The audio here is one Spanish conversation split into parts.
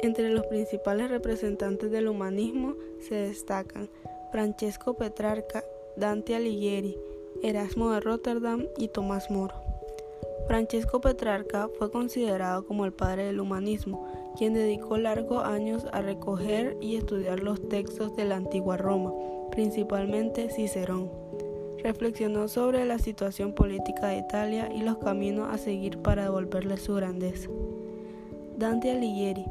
Entre los principales representantes del humanismo se destacan Francesco Petrarca, Dante Alighieri, Erasmo de Rotterdam y Tomás Moro. Francesco Petrarca fue considerado como el padre del humanismo, quien dedicó largos años a recoger y estudiar los textos de la antigua Roma, principalmente Cicerón. Reflexionó sobre la situación política de Italia y los caminos a seguir para devolverle su grandeza. Dante Alighieri.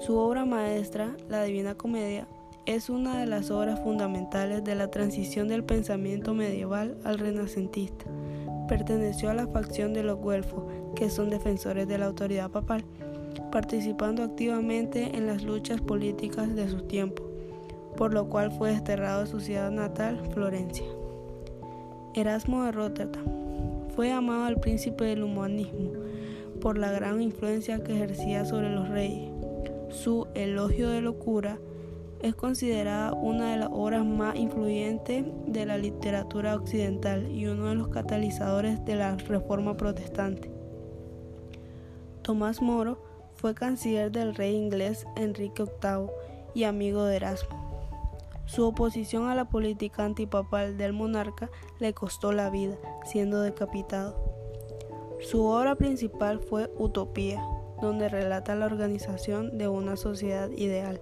Su obra maestra, La Divina Comedia, es una de las obras fundamentales de la transición del pensamiento medieval al renacentista perteneció a la facción de los guelfos, que son defensores de la autoridad papal, participando activamente en las luchas políticas de su tiempo, por lo cual fue desterrado de su ciudad natal, Florencia. Erasmo de Rotterdam fue amado al príncipe del humanismo por la gran influencia que ejercía sobre los reyes. Su elogio de locura es considerada una de las obras más influyentes de la literatura occidental y uno de los catalizadores de la reforma protestante. Tomás Moro fue canciller del rey inglés Enrique VIII y amigo de Erasmo. Su oposición a la política antipapal del monarca le costó la vida, siendo decapitado. Su obra principal fue Utopía, donde relata la organización de una sociedad ideal.